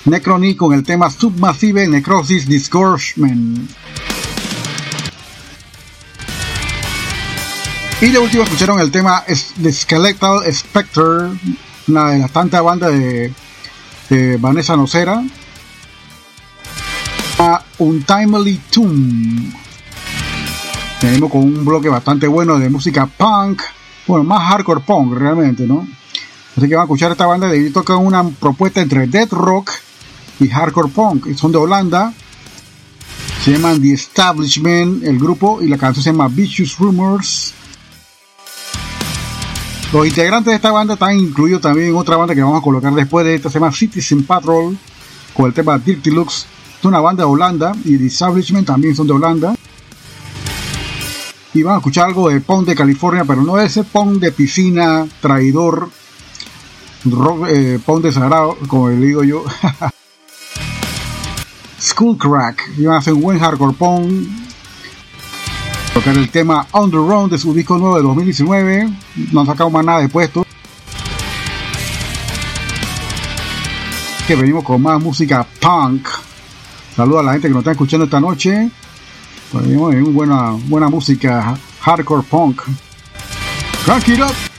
Necrony con el tema Submassive Necrosis Disgorgement. Y de último escucharon el tema The Skeletal Spectre, una de las tantas bandas de, Vanessa Nocera. A Untimely Tomb. Tenemos con un bloque bastante bueno de música punk, bueno, más hardcore punk realmente, ¿no? Así que van a escuchar esta banda de tocan una propuesta entre death rock y hardcore punk. Son de Holanda. Se llaman The Establishment, el grupo, y la canción se llama Vicious Rumors. Los integrantes de esta banda están incluidos también en otra banda que vamos a colocar después de esta, se llama Citizen Patrol, con el tema Dirty Looks. Es una banda de Holanda y The Establishment también son de Holanda. Y vamos a escuchar algo de punk de California, pero no ese punk de piscina, traidor, rock, eh, punk desagrado, como le digo yo. Skullcrack, iban a hacer un buen hardcore punk. Tocar el tema On the Road de su disco nuevo de 2019. No han más nada de puesto. Que venimos con más música punk. Saludos a la gente que nos está escuchando esta noche. Venimos en buena, buena música hardcore punk. Crank it up.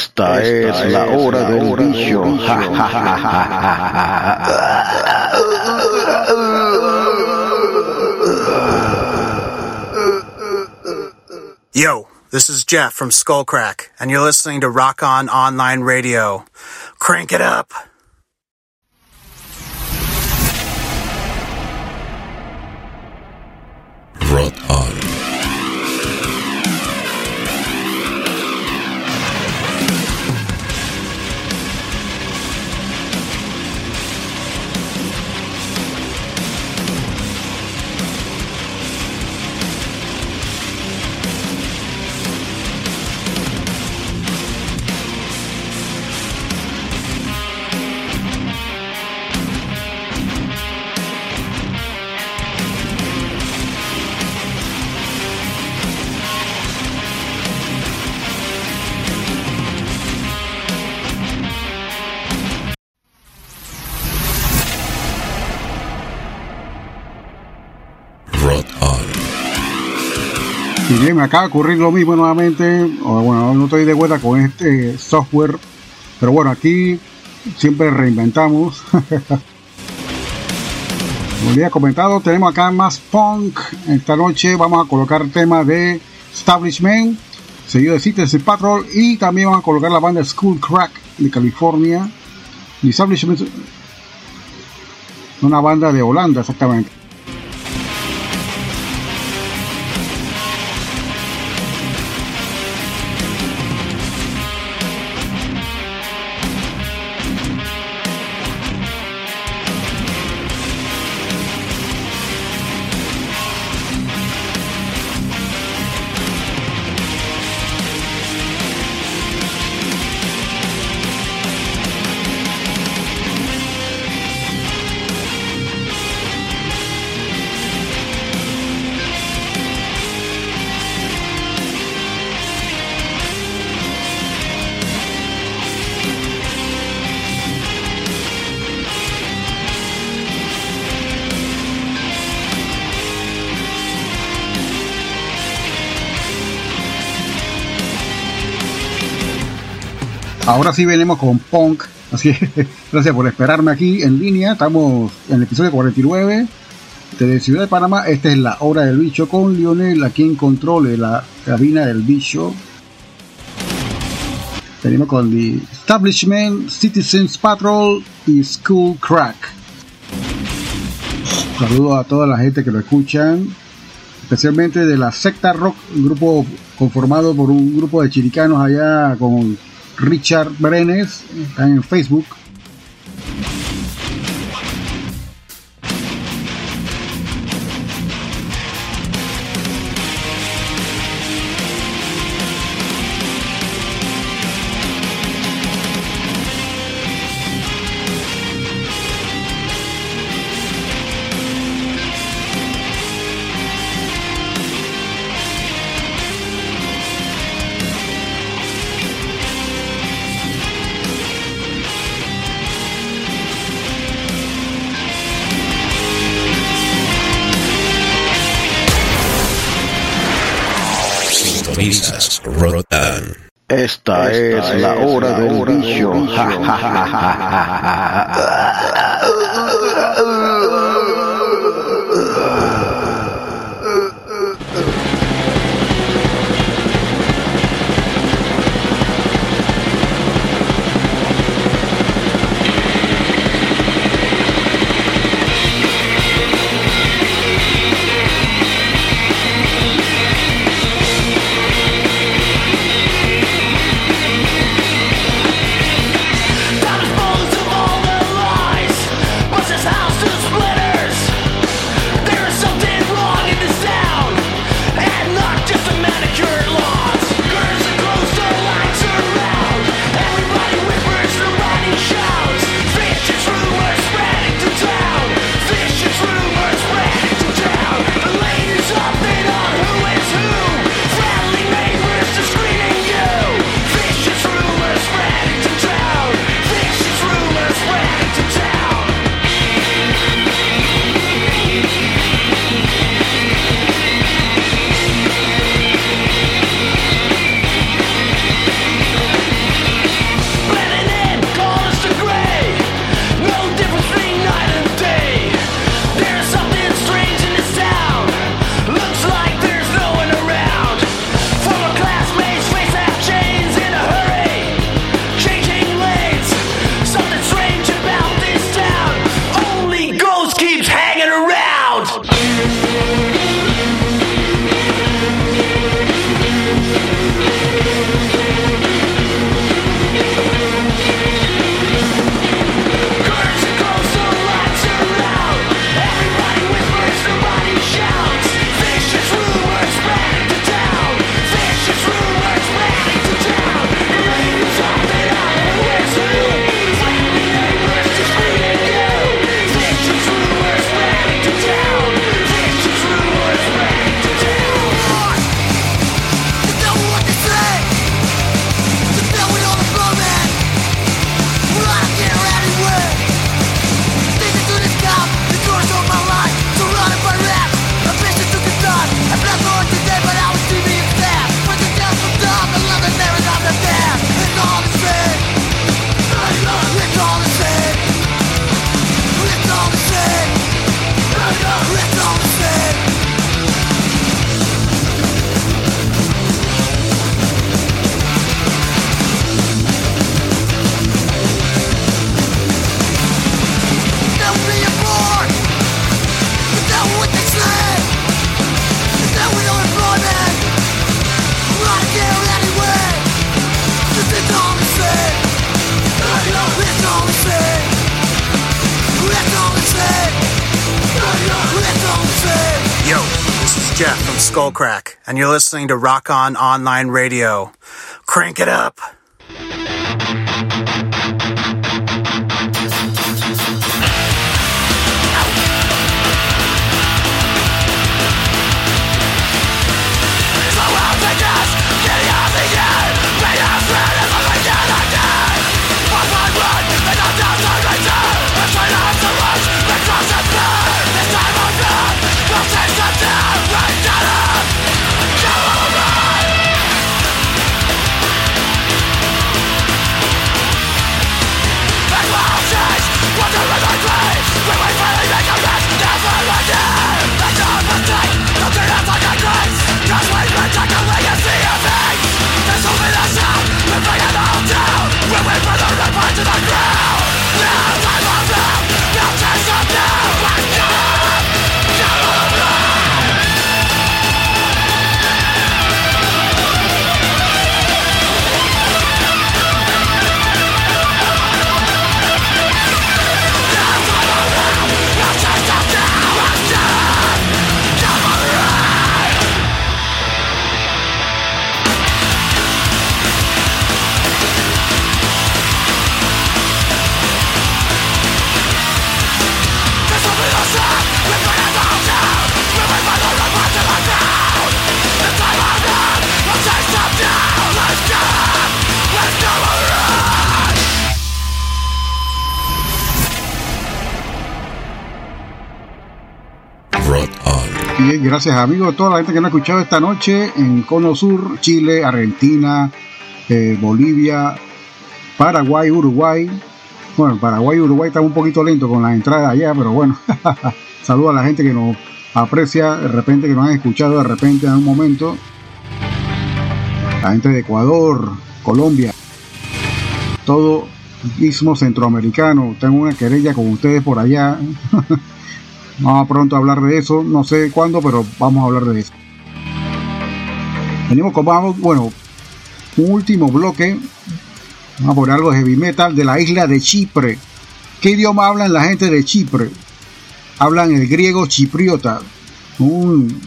Rotan. Esta, es, la hora del bicho. Yo, this is Jeff from Skullcrack, and you're listening to Rock On Online Radio. Crank it up. Rot on. Me acaba de ocurrir lo mismo nuevamente. Bueno, no estoy de vuelta con este software. Pero bueno, aquí siempre reinventamos. Como he comentado, tenemos acá más punk. Esta noche vamos a colocar tema de Establishment, seguido de Citizen Patrol. Y también vamos a colocar la banda School Crack de California. Y Establishment, una banda de Holanda, exactamente. Ahora sí venimos con punk. Así que gracias por esperarme aquí en línea. Estamos en el episodio 49 de Ciudad de Panamá. Esta es la hora del bicho con Lionel aquí en control de la cabina del bicho. Venimos con The Establishment, Citizens Patrol y School Crack. Saludo a toda la gente que lo escuchan, especialmente de la Secta Rock, un grupo conformado por un grupo de chiricanos allá con Richard Brenes, están en Facebook. La hora del bicho. listening to Rock On Online Radio. Crank it up. Gracias amigos toda la gente que nos ha escuchado esta noche en Cono Sur, Chile, Argentina, eh, Bolivia, Paraguay, Uruguay. Bueno, Paraguay y Uruguay están un poquito lento con las entradas allá, pero bueno. Saludos a la gente que nos aprecia de repente, que nos han escuchado de repente en un momento. La gente de Ecuador, Colombia, todo istmo centroamericano. Tengo una querella con ustedes por allá. Vamos pronto a hablar de eso. No sé cuándo, pero vamos a hablar de eso. Venimos con, bueno, un último bloque. Vamos a poner algo de heavy metal de la isla de Chipre. ¿Qué idioma hablan la gente de Chipre? Hablan el griego chipriota. Un,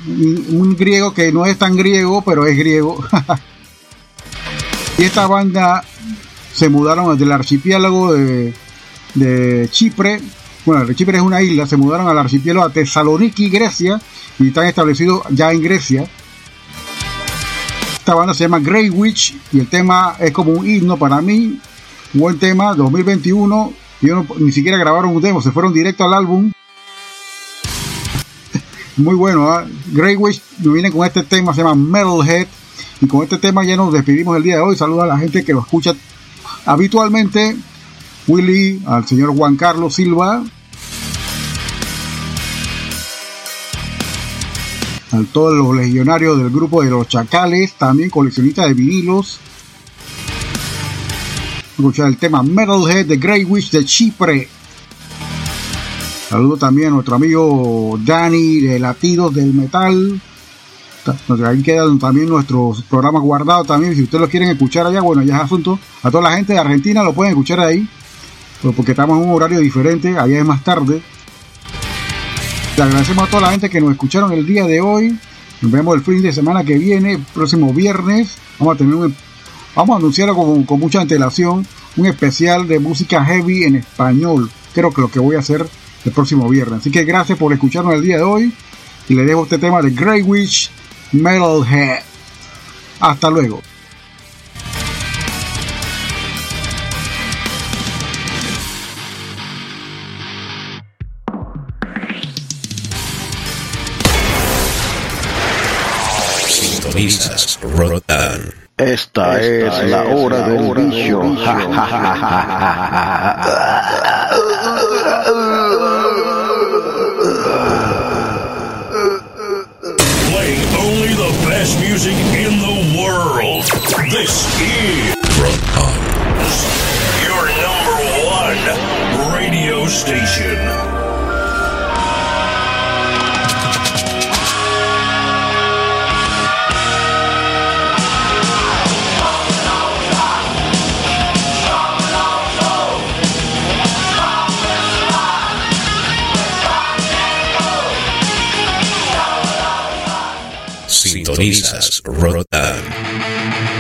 un, griego que no es tan griego, pero es griego. y esta banda se mudaron del archipiélago de, de Chipre. Bueno, Chipre es una isla, se mudaron al archipiélago a Tesaloniki, Grecia, y están establecidos ya en Grecia. Esta banda se llama Grey Witch y el tema es como un himno para mí. Un buen tema, 2021. Y no, ni siquiera grabaron un demo, se fueron directo al álbum. Muy bueno, ¿eh? Grey Witch viene con este tema, se llama Metalhead. Y con este tema ya nos despedimos el día de hoy. Saludos a la gente que lo escucha habitualmente. Willy, al señor Juan Carlos Silva, a todos los legionarios del grupo de los Chacales, también coleccionistas de vinilos. Escuchar el tema Metalhead de Grey Witch de Chipre. Saludo también a nuestro amigo Dani de Latidos del Metal. Ahí quedan también nuestros programas guardados también. Si ustedes lo quieren escuchar allá, bueno, ya es asunto. A toda la gente de Argentina lo pueden escuchar ahí. Porque estamos en un horario diferente, allá es más tarde. Le agradecemos a toda la gente que nos escucharon el día de hoy. Nos vemos el fin de semana que viene, próximo viernes. Vamos a tener un, vamos a anunciarlo con, con mucha antelación, un especial de música heavy en español. Creo que lo que voy a hacer el próximo viernes. Así que gracias por escucharnos el día de hoy. Y le dejo este tema de Grey Witch Metalhead. Hasta luego. Sintonizas Rotan. Esta, es, la hora del bicho. Playing only the best music in the world. This is your number one radio station. Sintonizas Rotan.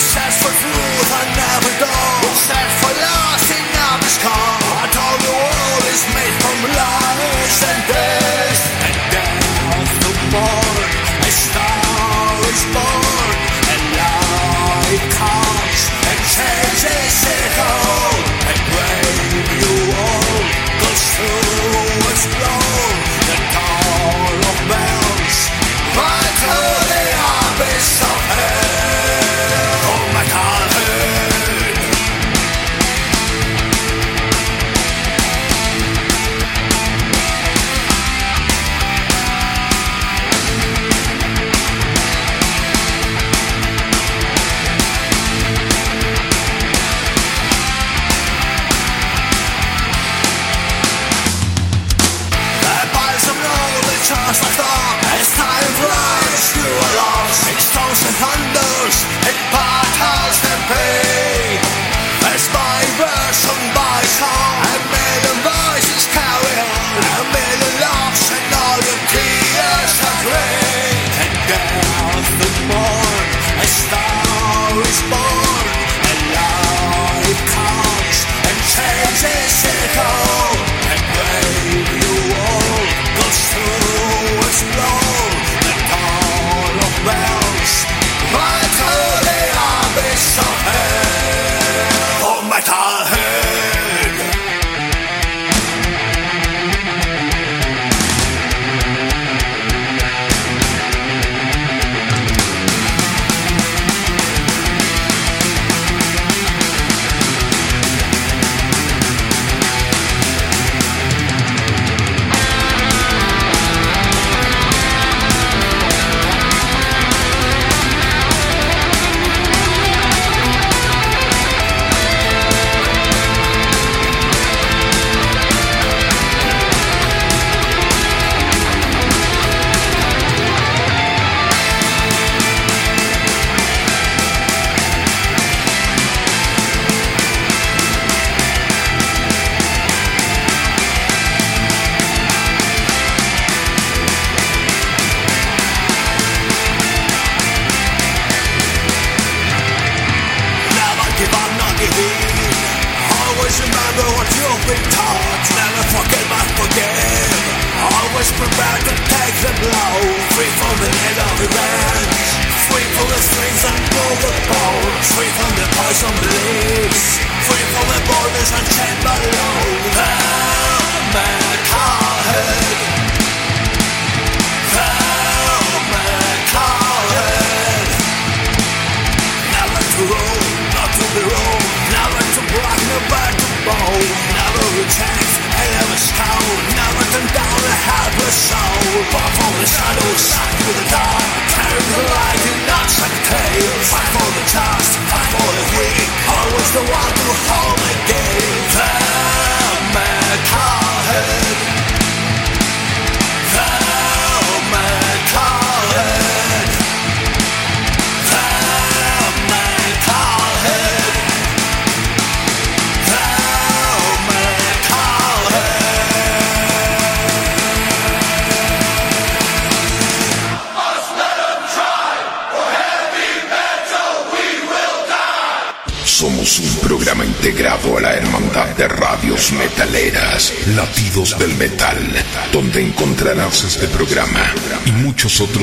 Search for truth. You search for the world is made from lies and death. And death born.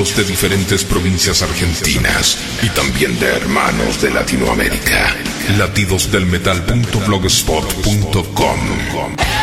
de diferentes provincias argentinas y también de hermanos de Latinoamérica. Latidos del metal.blogspot.com